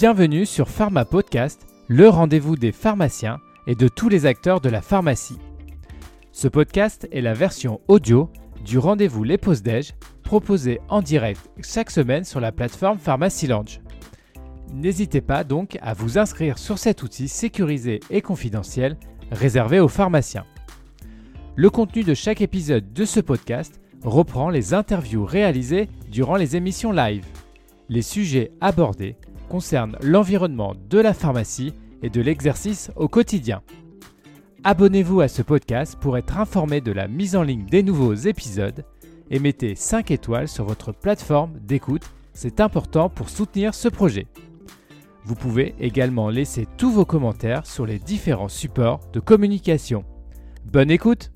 Bienvenue sur Pharma Podcast, le rendez-vous des pharmaciens et de tous les acteurs de la pharmacie. Ce podcast est la version audio du rendez-vous Les Pauses Déj, proposé en direct chaque semaine sur la plateforme Pharmacy Lounge. N'hésitez pas donc à vous inscrire sur cet outil sécurisé et confidentiel réservé aux pharmaciens. Le contenu de chaque épisode de ce podcast reprend les interviews réalisées durant les émissions live. Les sujets abordés concernent l'environnement de la pharmacie et de l'exercice au quotidien. Abonnez-vous à ce podcast pour être informé de la mise en ligne des nouveaux épisodes et mettez 5 étoiles sur votre plateforme d'écoute, c'est important pour soutenir ce projet. Vous pouvez également laisser tous vos commentaires sur les différents supports de communication. Bonne écoute